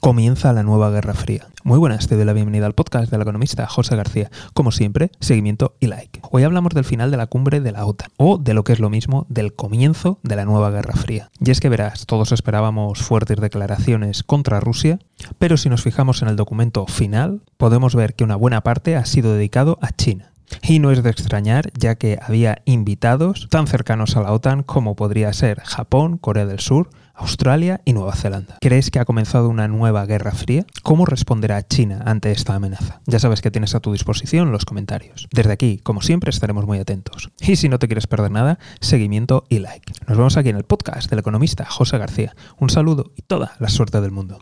Comienza la nueva Guerra Fría. Muy buenas, te doy la bienvenida al podcast del economista José García. Como siempre, seguimiento y like. Hoy hablamos del final de la cumbre de la OTAN, o de lo que es lo mismo, del comienzo de la nueva Guerra Fría. Y es que verás, todos esperábamos fuertes declaraciones contra Rusia, pero si nos fijamos en el documento final, podemos ver que una buena parte ha sido dedicado a China. Y no es de extrañar, ya que había invitados tan cercanos a la OTAN como podría ser Japón, Corea del Sur, Australia y Nueva Zelanda. ¿Crees que ha comenzado una nueva guerra fría? ¿Cómo responderá China ante esta amenaza? Ya sabes que tienes a tu disposición los comentarios. Desde aquí, como siempre, estaremos muy atentos. Y si no te quieres perder nada, seguimiento y like. Nos vemos aquí en el podcast del economista José García. Un saludo y toda la suerte del mundo.